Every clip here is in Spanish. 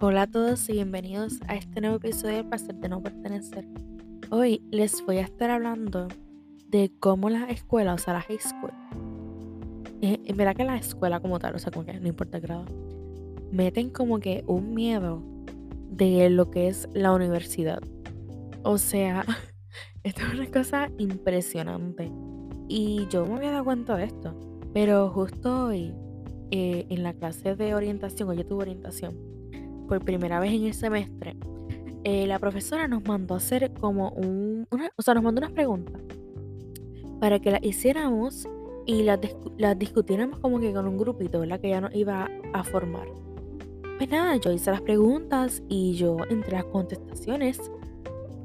Hola a todos y bienvenidos a este nuevo episodio del placer de no pertenecer. Hoy les voy a estar hablando de cómo la escuela, o sea, la high school, eh, en verdad que la escuela como tal, o sea, como que no importa el grado, meten como que un miedo de lo que es la universidad. O sea, esto es una cosa impresionante. Y yo me había dado cuenta de esto, pero justo hoy, eh, en la clase de orientación, hoy yo tuve orientación, por primera vez en el semestre, eh, la profesora nos mandó a hacer como un, o sea, nos mandó unas preguntas para que las hiciéramos y las, discutiéramos como que con un grupito, ¿verdad? Que ya nos iba a formar. Pues nada, yo hice las preguntas y yo entre las contestaciones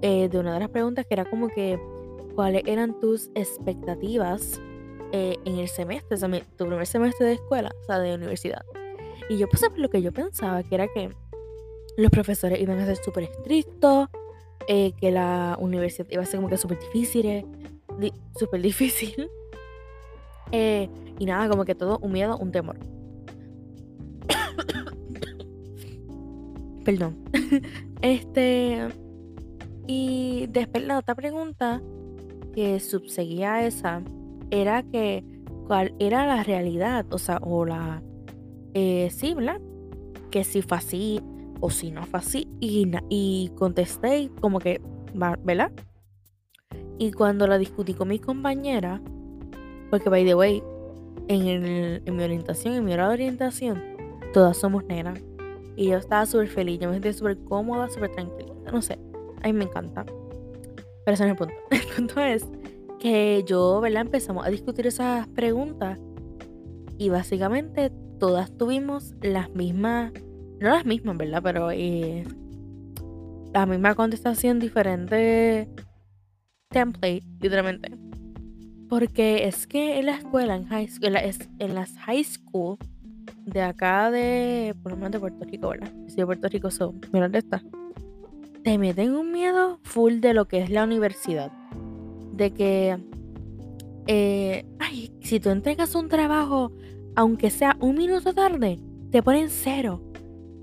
eh, de una de las preguntas que era como que cuáles eran tus expectativas eh, en el semestre, o sea, tu primer semestre de escuela, o sea, de universidad. Y yo puse lo que yo pensaba, que era que los profesores iban a ser súper estrictos, eh, que la universidad iba a ser como que súper difícil, súper difícil. Eh, y nada, como que todo un miedo, un temor. Perdón. este. Y después la otra pregunta que subseguía a esa era que cuál era la realidad, o sea, o la... Eh. Que si fue así, o si no fue así. Y, y contesté como que, ¿verdad? Y cuando la discutí con mi compañera, porque by the way, en, en mi orientación, en mi hora de orientación, todas somos negras. Y yo estaba súper feliz, yo me sentía súper cómoda, súper tranquila. No sé, a mí me encanta. Pero ese no es el punto. El punto es que yo, ¿verdad? Empezamos a discutir esas preguntas y básicamente todas tuvimos las mismas no las mismas, ¿verdad? Pero eh, la misma contestación, diferente template, literalmente. Porque es que en la escuela, en, high school, en, las high school de acá de, por lo menos de Puerto Rico, ¿verdad? Si de Puerto Rico son, mira dónde está. Te meten un miedo full de lo que es la universidad. De que, eh, ay, si tú entregas un trabajo, aunque sea un minuto tarde, te ponen cero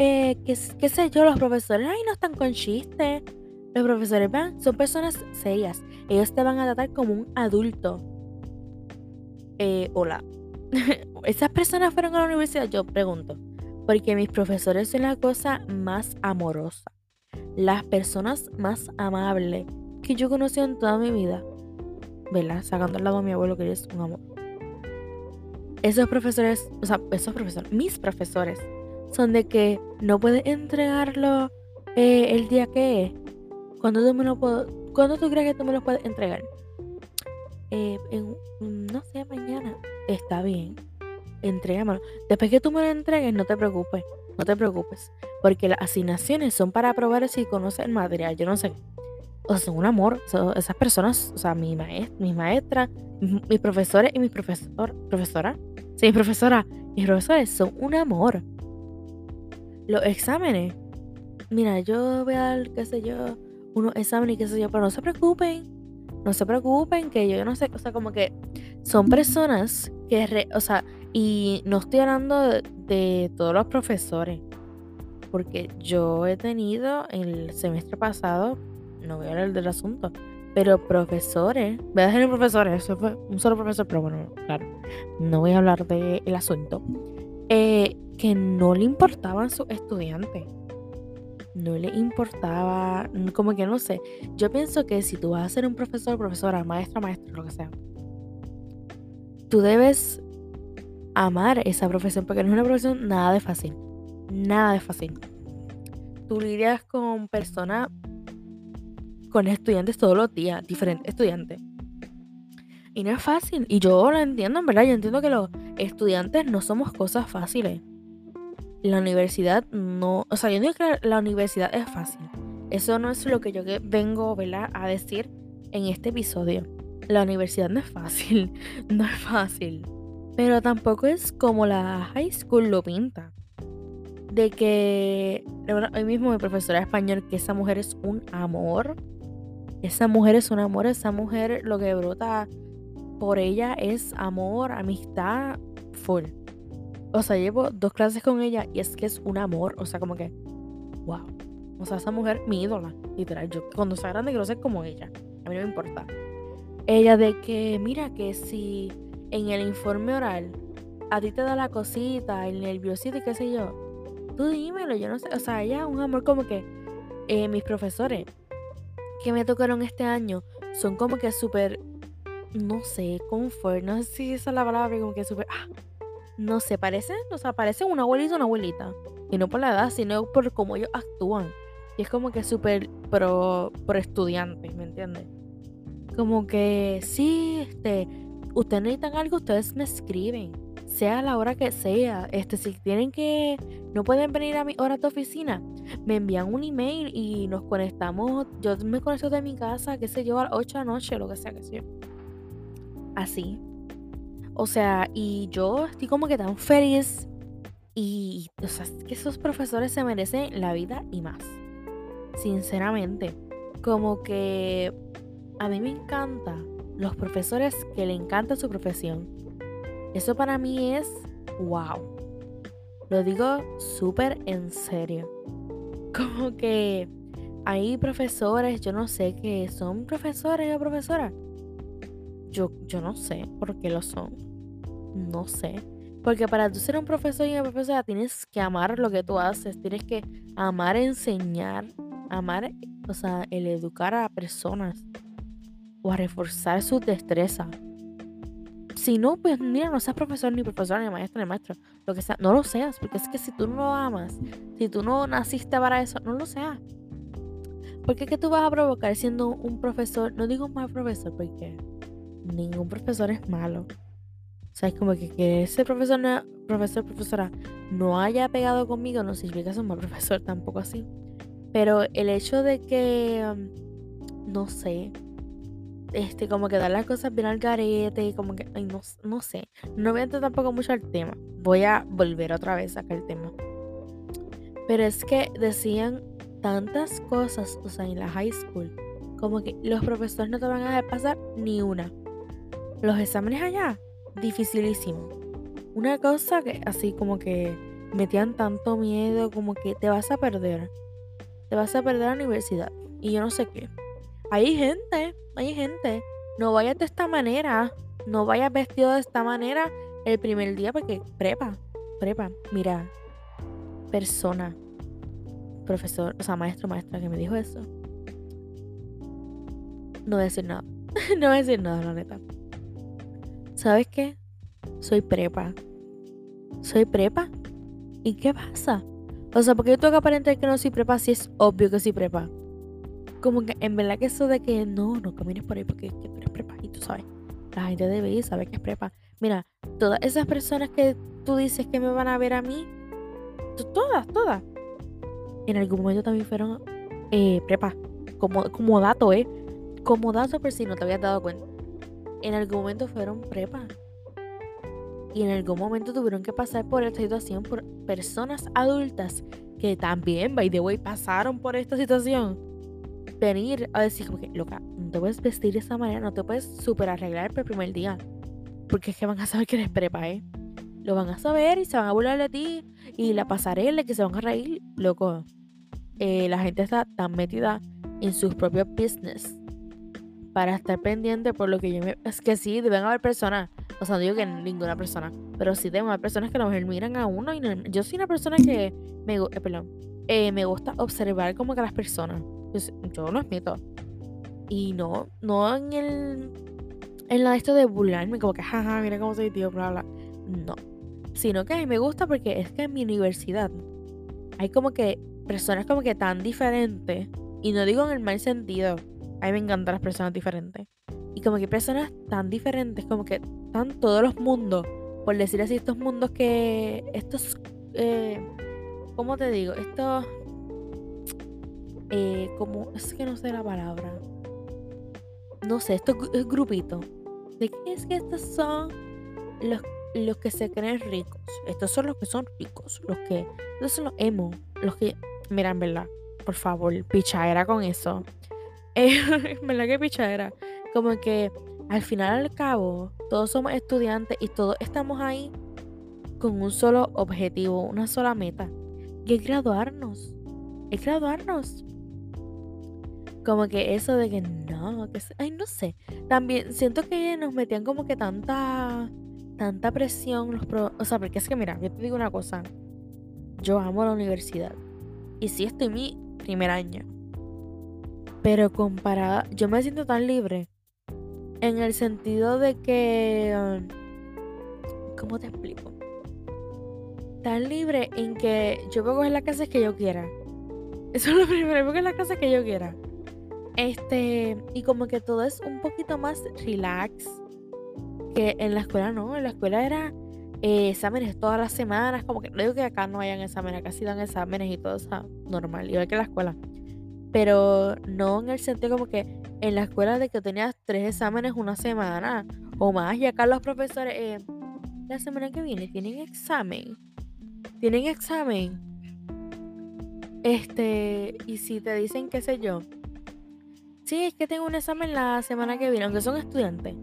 eh, qué, sé yo, los profesores, ay, no están con chistes. Los profesores, vean, son personas serias. Ellos te van a tratar como un adulto. Eh, hola. ¿Esas personas fueron a la universidad? Yo pregunto. Porque mis profesores son la cosa más amorosa. Las personas más amables que yo he conocido en toda mi vida. ¿Verdad? Sacando al lado a mi abuelo que es un amor. Esos profesores, o sea, esos profesores, mis profesores son de que no puedes entregarlo eh, el día que es. Cuando tú me lo puedo, cuando tú crees que tú me lo puedes entregar? Eh, no sé, mañana. Está bien. Entrégamelo. Después que tú me lo entregues, no te preocupes. No te preocupes. Porque las asignaciones son para probar si conoces el material. Yo no sé. O sea, son un amor. esas personas, o sea, mi maestra, mis maestras, mis, profesores y mis profesor, profesora. Sí, profesora. Mis profesores son un amor los exámenes. Mira, yo voy a dar, qué sé yo, unos exámenes y qué sé yo, pero no se preocupen. No se preocupen, que yo no sé, o sea, como que son personas que, o sea, y no estoy hablando de, todos los profesores, porque yo he tenido el semestre pasado, no voy a hablar del asunto, pero profesores, voy a dejar profesores, eso fue un solo profesor, pero bueno, claro, no voy a hablar del asunto. Eh, que no le importaban sus estudiantes. No le importaba, como que no sé. Yo pienso que si tú vas a ser un profesor, profesora, maestro, maestro, lo que sea, tú debes amar esa profesión porque no es una profesión nada de fácil. Nada de fácil. Tú lidias con personas, con estudiantes todos los días, diferentes estudiantes. Y no es fácil. Y yo lo entiendo, en verdad. Yo entiendo que los estudiantes no somos cosas fáciles la universidad no, o sea, yo digo que la, universidad es fácil. Eso no es lo que yo vengo a decir en este episodio. La universidad no es fácil, no es fácil. Pero tampoco es como la high school lo pinta. De que, hoy mismo mi profesora de español, que esa mujer es un amor. Esa mujer es un amor, esa mujer lo que brota por ella es amor, amistad, full o sea, llevo dos clases con ella y es que es un amor, o sea, como que wow. O sea, esa mujer, mi ídola, literal. Yo cuando sea grande quiero ser como ella. A mí no me importa. Ella de que, mira, que si en el informe oral a ti te da la cosita, el nerviosito y qué sé yo, tú dímelo, yo no sé. O sea, ella es un amor como que eh, mis profesores que me tocaron este año son como que súper, no sé, confort, no sé si esa es la palabra, como que súper, ah, no sé, parece, o sea, parece una abuelita una abuelita. Y no por la edad, sino por cómo ellos actúan. Y es como que súper pro, pro estudiante, ¿me entiendes? Como que, sí, este, ustedes necesitan algo, ustedes me escriben. Sea la hora que sea. Este, si tienen que, no pueden venir a mi hora de oficina, me envían un email y nos conectamos. Yo me conecto de mi casa, qué sé yo, a las 8 de la noche, lo que sea que sea. Así. O sea, y yo estoy como que tan feliz. Y, o sea, que esos profesores se merecen la vida y más. Sinceramente. Como que a mí me encanta los profesores que le encanta su profesión. Eso para mí es wow. Lo digo súper en serio. Como que hay profesores, yo no sé qué son profesores o profesoras. Yo, yo no sé por qué lo son. No sé. Porque para tú ser un profesor y una profesora tienes que amar lo que tú haces. Tienes que amar enseñar. Amar, o sea, el educar a personas. O a reforzar su destreza. Si no, pues mira, no seas profesor, ni profesora, ni maestro, ni maestro. Lo que sea, no lo seas. Porque es que si tú no lo amas, si tú no naciste para eso, no lo seas. Porque qué tú vas a provocar siendo un profesor? No digo un mal profesor, porque ningún profesor es malo. O sea, es como que, ese profesor, profesor, profesora no haya pegado conmigo no significa que es un mal profesor, tampoco así. Pero el hecho de que, um, no sé, este, como que dar las cosas bien al garete, como que, ay, no, no sé. No voy a entrar tampoco mucho al tema. Voy a volver otra vez a el tema. Pero es que decían tantas cosas, o sea, en la high school, como que los profesores no te van a dejar pasar ni una. Los exámenes allá, dificilísimo. Una cosa que así como que metían tanto miedo, como que te vas a perder. Te vas a perder la universidad. Y yo no sé qué. Hay gente, hay gente. No vayas de esta manera. No vayas vestido de esta manera el primer día porque prepa, prepa. Mira, persona, profesor, o sea, maestro, maestra que me dijo eso. No voy a decir nada. no voy a decir nada, la neta. ¿Sabes qué? Soy prepa. ¿Soy prepa? ¿Y qué pasa? O sea, porque yo tengo que aparentar que no soy prepa si es obvio que soy prepa. Como que en verdad que eso de que no, no camines por ahí porque tú eres prepa y tú sabes. La gente debe ir, sabe que es prepa. Mira, todas esas personas que tú dices que me van a ver a mí, todas, todas, en algún momento también fueron eh, prepa. Como, como dato, ¿eh? Como dato por si no te habías dado cuenta. En algún momento fueron prepa. Y en algún momento tuvieron que pasar por esta situación por personas adultas que también, by the way, pasaron por esta situación venir a decir como que, loca, no te puedes vestir de esa manera, no te puedes super arreglar por el primer día. Porque es que van a saber que eres prepa, ¿eh? Lo van a saber y se van a burlar de ti. Y la pasarela que se van a reír, loco. Eh, la gente está tan metida en sus propios business para estar pendiente por lo que yo me... Es que sí, deben haber personas, o sea, no digo que ninguna persona, pero sí deben haber personas que a lo miran a uno y yo soy una persona que me, eh, perdón, eh, me gusta observar como que las personas. Pues, yo lo admito. Y no, no en el. En la de esto de burlarme, como que, jaja, mira cómo soy tío, bla, bla. No. Sino que a mí me gusta porque es que en mi universidad hay como que personas como que tan diferentes. Y no digo en el mal sentido. A mí me encantan las personas diferentes. Y como que personas tan diferentes, como que están todos los mundos. Por decir así, estos mundos que. Estos. Eh, ¿Cómo te digo? Estos eh, como, es que no sé la palabra. No sé, esto es grupito. ¿De qué es que estos son los, los que se creen ricos? Estos son los que son ricos. Los que, estos son los emo. Los que, miran, ¿verdad? Por favor, pichadera con eso. Eh, ¿Verdad que pichadera? Como que al final al cabo, todos somos estudiantes y todos estamos ahí con un solo objetivo, una sola meta, que es graduarnos es graduarnos. Como que eso de que no, que ay, no sé. También siento que nos metían como que tanta tanta presión los o sea, porque es que mira, yo te digo una cosa. Yo amo la universidad. Y sí estoy en mi primer año. Pero comparada, yo me siento tan libre en el sentido de que um, ¿cómo te explico? Tan libre en que yo puedo coger las clases que yo quiera. Eso es lo primero, puedo coger las clases que yo quiera. Este, y como que todo es un poquito más relax. Que en la escuela no, en la escuela era eh, exámenes todas las semanas. Como que no digo que acá no hayan exámenes, acá sí dan exámenes y todo eso normal, igual que en la escuela. Pero no en el sentido como que en la escuela de que tenías tres exámenes una semana o más. Y acá los profesores, eh, la semana que viene tienen examen. Tienen examen. Este, y si te dicen, qué sé yo, sí, es que tengo un examen la semana que viene, aunque son estudiantes,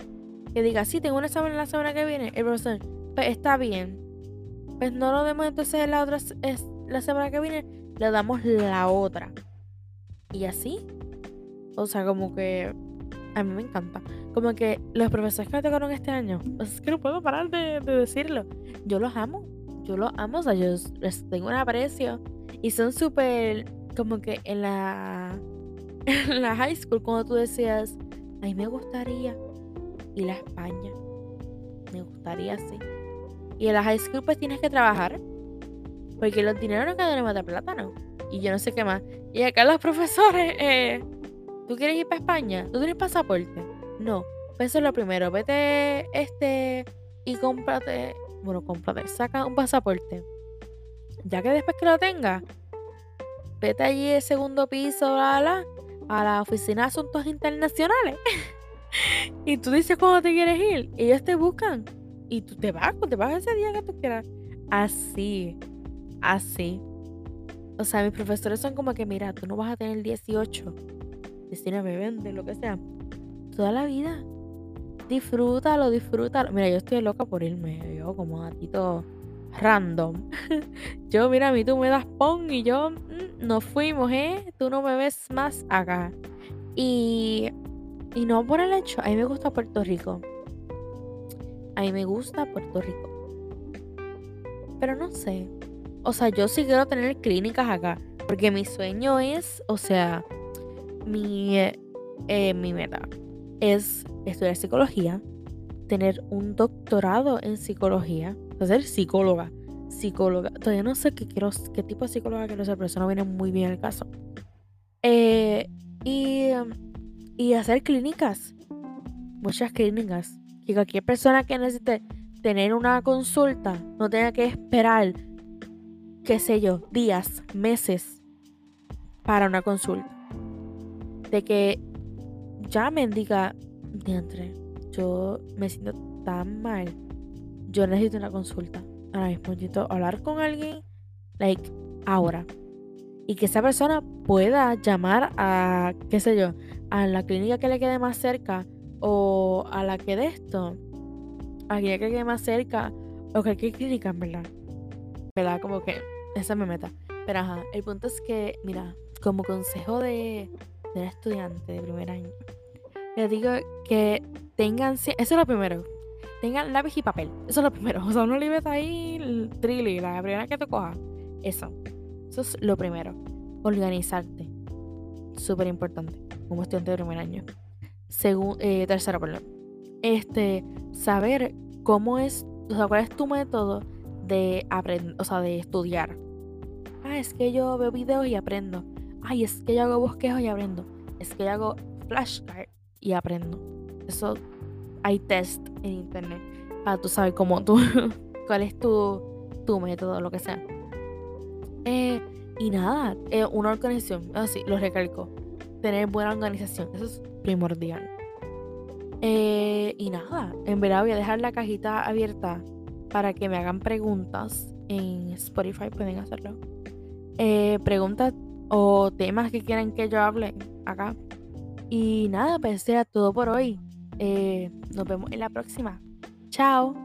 que diga, sí, tengo un examen la semana que viene, el profesor, pues está bien. Pues no lo demos entonces la otra, es, la semana que viene, le damos la otra. Y así. O sea, como que a mí me encanta. Como que los profesores que me tocaron este año, es que no puedo parar de, decirlo. Yo los amo. Yo los amo. O sea, yo les tengo un aprecio. Y son súper, como que en la la high school cuando tú decías, a mí me gustaría ir a España. Me gustaría así. Y en la high school pues tienes que trabajar. Porque los dineros no quedan en de plátano. Y yo no sé qué más. Y acá los profesores, eh, ¿tú quieres ir para España? ¿Tú tienes pasaporte? No. Pues eso es lo primero. Vete este y cómprate. Bueno, cómprate. Saca un pasaporte. Ya que después que lo tengas, vete allí el segundo piso, la, la, a la oficina de asuntos internacionales. y tú dices cuándo te quieres ir. Ellos te buscan. Y tú te vas, te vas ese día que tú quieras. Así. Así. O sea, mis profesores son como que, mira, tú no vas a tener 18, 19, 20, lo que sea. Toda la vida. Disfrútalo, disfrútalo. Mira, yo estoy loca por irme. Yo como gatito random. yo, mira, a mí tú me das pon y yo mm, nos fuimos, ¿eh? Tú no me ves más acá. Y, y no por el hecho, a mí me gusta Puerto Rico. A mí me gusta Puerto Rico. Pero no sé. O sea, yo sí quiero tener clínicas acá. Porque mi sueño es, o sea, mi, eh, mi meta es estudiar psicología, tener un doctorado en psicología ser psicóloga. Psicóloga. Todavía no sé qué quiero, qué tipo de psicóloga quiero ser, pero eso no viene muy bien al caso. Eh, y, y hacer clínicas. Muchas clínicas. Que cualquier persona que necesite tener una consulta no tenga que esperar, qué sé yo, días, meses para una consulta. De que llamen, diga, entre yo me siento tan mal yo necesito una consulta. Ahora mismo necesito hablar con alguien, like, ahora. Y que esa persona pueda llamar a, qué sé yo, a la clínica que le quede más cerca o a la que de esto, a la que quede más cerca o cualquier clínica, en verdad. ¿Verdad? Como que esa me meta. Pero ajá, el punto es que, mira, como consejo de, de un estudiante de primer año, les digo que tengan, eso es lo primero, tengan lápiz y papel. Eso es lo primero. O sea, no le ahí el trilly, la primera que te coja. Eso. Eso es lo primero. Organizarte. Súper importante. Como estudiante de primer año. Eh, tercero, perdón. Este, saber cómo es, o sea, cuál es tu método de aprender, o sea, de estudiar. Ah, es que yo veo videos y aprendo. Ay, es que yo hago bosquejos y aprendo. Es que yo hago flashcard y aprendo. Eso hay test en internet para tú saber cómo tú, cuál es tu, tu método, lo que sea. Eh, y nada, eh, una organización, así, lo recalco, tener buena organización, eso es primordial. Eh, y nada, en verdad voy a dejar la cajita abierta para que me hagan preguntas en Spotify, pueden hacerlo. Preguntas o temas que quieran que yo hable acá. Y nada, pues era todo por hoy. Eh, nos vemos en la próxima. Chao.